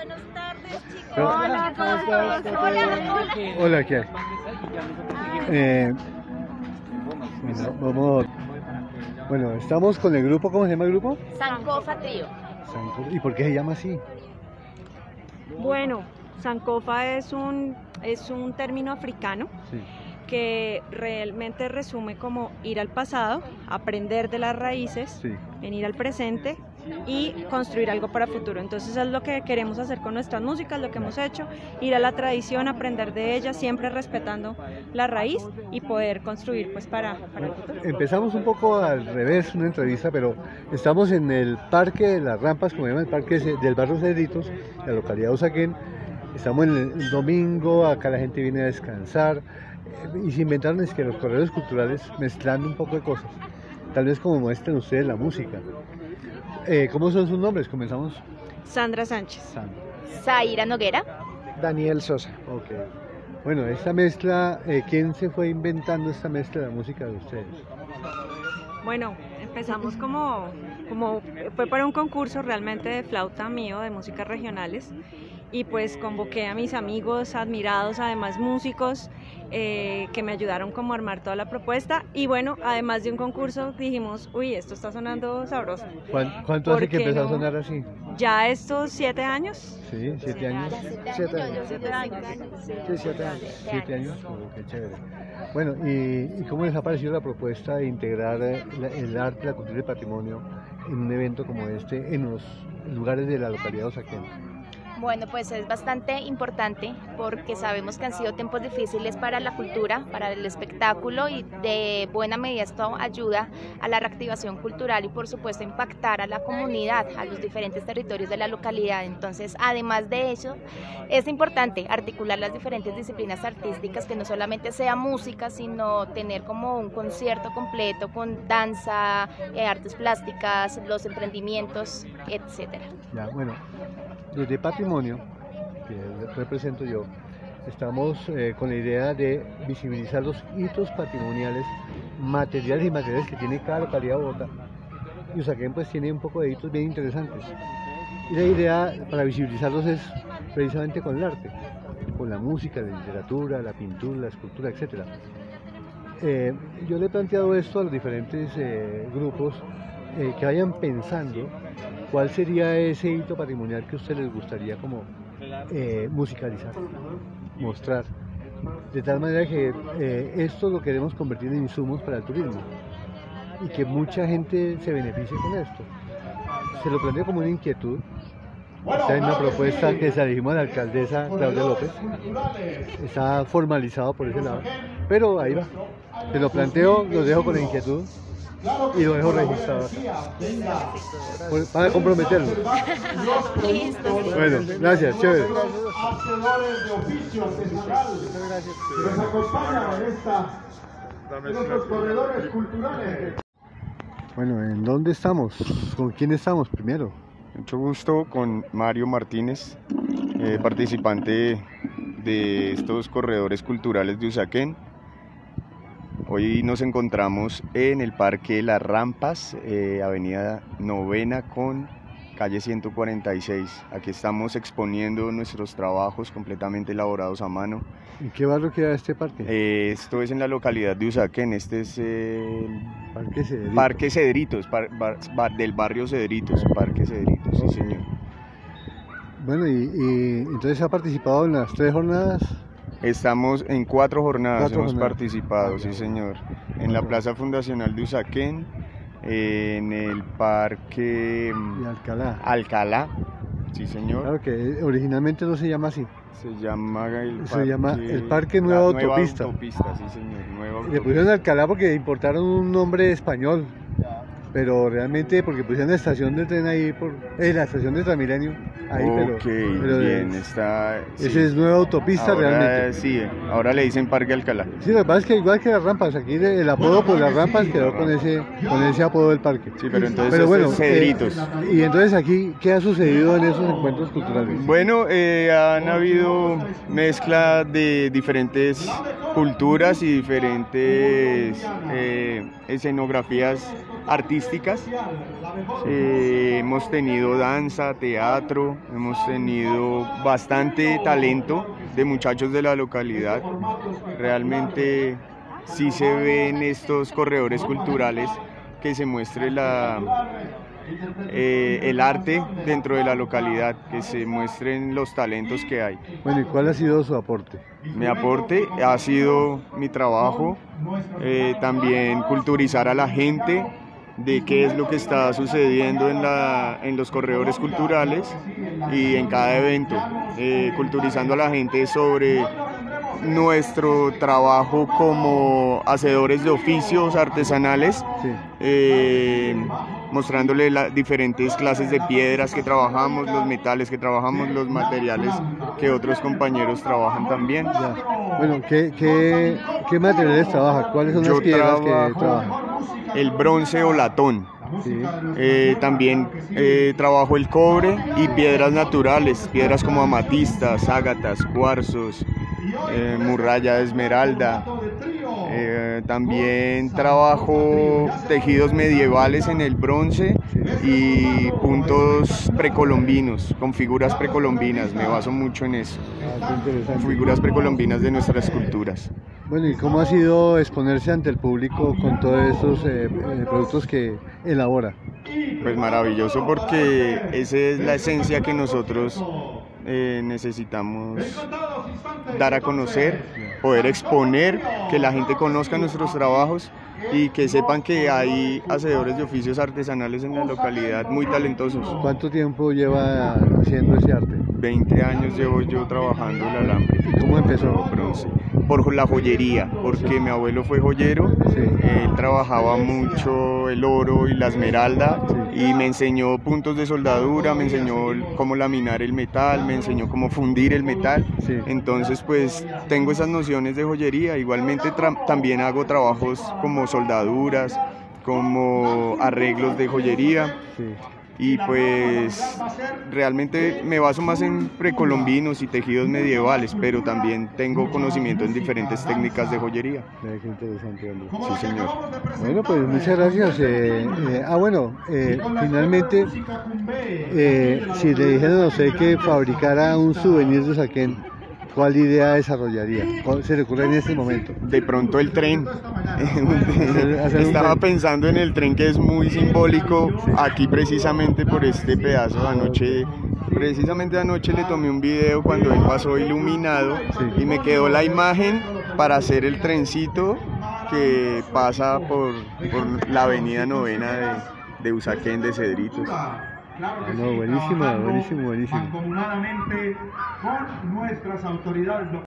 buenas tardes, chicos. Hola, ¿cómo estás? Hola, hola. Hola, ¿qué hay? Eh, bueno, vamos. Bueno, estamos con el grupo, ¿cómo se llama el grupo? Sancofa Trío. ¿Y por qué se llama así? Bueno, Sankofa es un, es un término africano Sí. que realmente resume como ir al pasado, aprender de las raíces, Sí. venir al presente y construir algo para futuro. Entonces es lo que queremos hacer con nuestras músicas, lo que hemos hecho, ir a la tradición, aprender de ella, siempre respetando la raíz y poder construir pues para, para el futuro. Empezamos un poco al revés, una entrevista, pero estamos en el Parque de las Rampas, como se llama el Parque del Barrio Cedritos, la localidad de Usaquén. Estamos en el domingo, acá la gente viene a descansar eh, y se inventaron es que los corredores culturales mezclando un poco de cosas. Tal vez como muestren ustedes la música. Eh, ¿Cómo son sus nombres? Comenzamos. Sandra Sánchez. Sandra. Zaira Noguera. Daniel Sosa. Ok. Bueno, esta mezcla, eh, ¿quién se fue inventando esta mezcla de la música de ustedes? Bueno, empezamos como, como fue para un concurso realmente de flauta mío de músicas regionales y pues convoqué a mis amigos admirados, además músicos, eh, que me ayudaron como a armar toda la propuesta y bueno, además de un concurso dijimos, uy, esto está sonando sabroso. ¿Cuán- ¿Cuánto hace ¿Por que empezó a sonar así? Ya estos siete años, Sí, siete años. Siete años. siete años, sí. Sí, siete años. Siete años, oh, qué chévere. Bueno, ¿y, y cómo les ha parecido la propuesta de integrar eh, el arte, la cultura y el patrimonio en un evento como este en los lugares de la localidad Osaquén? Bueno, pues es bastante importante porque sabemos que han sido tiempos difíciles para la cultura, para el espectáculo y de buena medida esto ayuda a la reactivación cultural y por supuesto impactar a la comunidad, a los diferentes territorios de la localidad. Entonces, además de eso, es importante articular las diferentes disciplinas artísticas, que no solamente sea música, sino tener como un concierto completo con danza, eh, artes plásticas, los emprendimientos, etcétera. Ya, bueno, desde patrimonio, que represento yo, estamos eh, con la idea de visibilizar los hitos patrimoniales, materiales y materiales que tiene cada localidad de Bogotá. Y Usaquén pues tiene un poco de hitos bien interesantes. Y la idea para visibilizarlos es precisamente con el arte, con la música, la literatura, la pintura, la escultura, etc. Eh, yo le he planteado esto a los diferentes eh, grupos eh, que vayan pensando cuál sería ese hito patrimonial que a ustedes les gustaría como eh, musicalizar, mostrar. De tal manera que eh, esto lo queremos convertir en insumos para el turismo y que mucha gente se beneficie con esto. Se lo planteo como una inquietud. Está en una propuesta que se la dijimos a la alcaldesa Claudia López. Está formalizado por ese lado. Pero ahí va. Se lo planteo, lo dejo con la inquietud y lo dejo registrado. Para comprometerlo. Bueno, gracias, chévere. esta. Bueno, ¿en dónde estamos? ¿Con quién estamos primero? Mucho gusto con Mario Martínez, eh, participante de estos corredores culturales de Usaquén. Hoy nos encontramos en el Parque Las Rampas, eh, Avenida Novena con calle 146. Aquí estamos exponiendo nuestros trabajos completamente elaborados a mano. ¿En qué barrio queda este parque? Eh, esto es en la localidad de Usaquén, este es el Parque Cedritos. Parque Cedritos, par- bar- bar- del barrio Cedritos, Parque Cedritos, sí señor. Bueno, y, y entonces ha participado en las tres jornadas. Estamos en cuatro jornadas, Cuatro hemos jornadas. participado, sí señor. En la Plaza Fundacional de Usaquén, en el Parque mm, Alcalá. Alcalá, sí señor. Claro que originalmente no se llama así. Se llama el Se llama el Parque Nueva Autopista. Autopista, sí señor, Nueva Le Autopista. pusieron Alcalá porque importaron un nombre español. Pero realmente porque pusieron la estación del tren ahí, por, eh, la estación de Transmilenio, ahí, pero, pero bien, es- está... esa sí. es nueva autopista Ahora, realmente. Sí, ahora le dicen Parque Alcalá. Sí, lo que pasa es que igual que las rampas, aquí de- el apodo por las rampas quedó con ese, con ese apodo del parque. Sí, pero entonces Pero bueno, Cedritos. eh, y entonces aquí, ¿qué ha sucedido en esos encuentros culturales? Bueno, eh, han habido mezcla de diferentes culturas y diferentes eh, escenografías artísticas Eh, hemos tenido danza, teatro, hemos tenido bastante talento de muchachos de la localidad. Realmente sí se ven estos corredores culturales que se muestre la, eh, el arte dentro de la localidad, que se muestren los talentos que hay. Bueno, ¿y cuál ha sido su aporte? Mi aporte ha sido mi trabajo, eh, también culturizar a la gente de qué es lo que está sucediendo en, la, en los corredores culturales y en cada evento, eh, culturizando a la gente sobre nuestro trabajo como hacedores de oficios artesanales, Sí. eh, mostrándole las diferentes clases de piedras que trabajamos, los metales que trabajamos, los materiales que otros compañeros trabajan también. Ya. Bueno, ¿qué, qué, qué materiales trabaja? ¿Cuáles son las Yo piedras que trabajo trabaja? El bronce o latón. Sí. Eh, también eh, trabajo el cobre y piedras naturales, piedras como amatistas, ágatas, cuarzos, eh, muralla, esmeralda. Eh, también trabajo tejidos medievales en el bronce y puntos precolombinos, con figuras precolombinas. Me baso mucho en eso, Ah, figuras precolombinas de nuestras culturas. Bueno, ¿y cómo ha sido exponerse ante el público con todos estos eh, eh, productos que elabora? Pues maravilloso porque esa es la esencia que nosotros eh, necesitamos dar a conocer, poder exponer, que la gente conozca nuestros trabajos y que sepan que hay hacedores de oficios artesanales en la localidad muy talentosos. ¿Cuánto tiempo lleva haciendo ese arte? 20 años llevo yo trabajando el alambre. ¿Y cómo empezó? bronce. Por la joyería, porque mi abuelo fue joyero, Sí. él trabajaba mucho el oro y la esmeralda y me enseñó puntos de soldadura, me enseñó cómo laminar el metal, me enseñó cómo fundir el metal. Sí. Entonces pues tengo esas nociones de joyería, igualmente también hago trabajos como soldaduras, como arreglos de joyería. Y pues realmente me baso más en precolombinos y tejidos medievales, pero también tengo conocimiento en diferentes técnicas de joyería. Interesante. Sí, señor. Bueno, pues muchas gracias. eh, eh, ah, bueno, eh, finalmente, eh, si le dijeran a usted que fabricara un souvenir de Usaquén, ¿cuál idea desarrollaría? ¿Cuál se le ocurre en este momento? De pronto el tren. Estaba pensando en el tren que es muy simbólico aquí precisamente por este pedazo. Anoche, precisamente anoche le tomé un video cuando él pasó iluminado Sí. y me quedó la imagen para hacer el trencito que pasa por, por la avenida novena de, de Usaquén de Cedritos. Claro que No, sí, trabajando buenísimo, buenísimo. mancomunadamente con nuestras autoridades locales.